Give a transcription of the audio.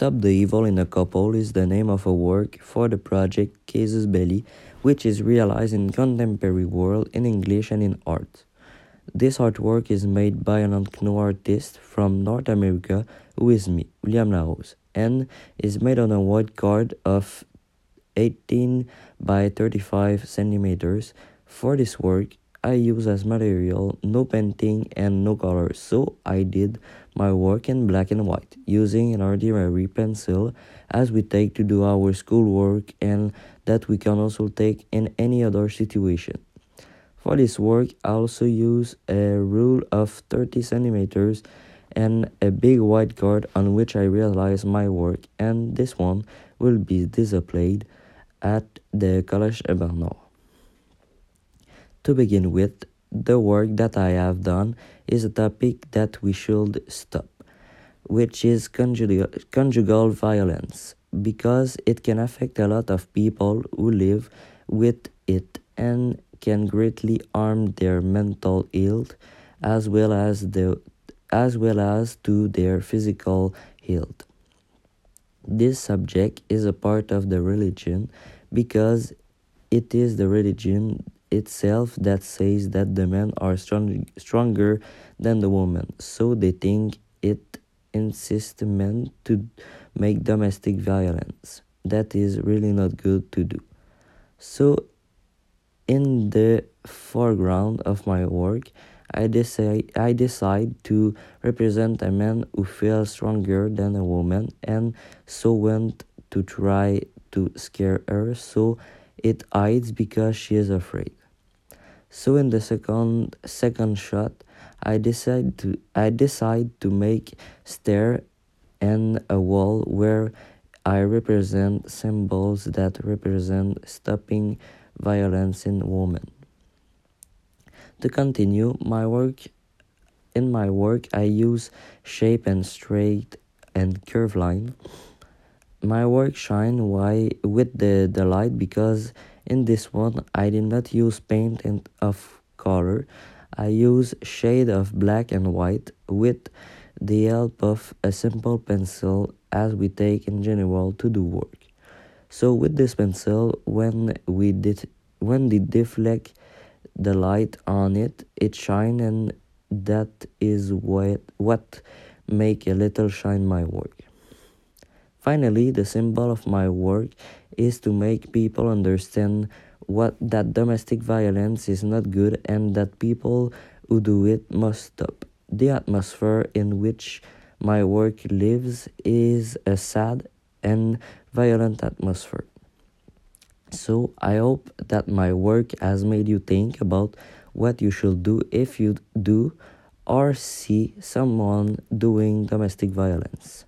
Stop the Evil in a Couple is the name of a work for the project Casus Belli, which is realized in contemporary world in English and in art. This artwork is made by an unknown artist from North America who is me, William Larose, and is made on a white card of 18 by 35 centimeters. For this work, I use as material no painting and no color, so I did my work in black and white using an ordinary pencil as we take to do our schoolwork and that we can also take in any other situation. For this work, I also use a rule of 30 centimeters and a big white card on which I realize my work and this one will be displayed at the Collège Bernard. To begin with, the work that I have done is a topic that we should stop, which is conjugal, conjugal violence, because it can affect a lot of people who live with it and can greatly harm their mental health as well as the as well as to their physical health. This subject is a part of the religion because it is the religion itself that says that the men are strong, stronger than the woman, so they think it insists men to make domestic violence. That is really not good to do. So, in the foreground of my work, I decide I decide to represent a man who feels stronger than a woman and so went to try to scare her so it hides because she is afraid. So in the second second shot, I decide to I decide to make stair and a wall where I represent symbols that represent stopping violence in women. To continue my work in my work I use shape and straight and curve line. My work shine why with the, the light because in this one, I did not use paint and of color. I use shade of black and white with the help of a simple pencil as we take in general to do work. So with this pencil, when we did when we deflect the light on it, it shine and that is what what make a little shine my work. Finally, the symbol of my work is to make people understand what that domestic violence is not good and that people who do it must stop. The atmosphere in which my work lives is a sad and violent atmosphere. So I hope that my work has made you think about what you should do if you do or see someone doing domestic violence.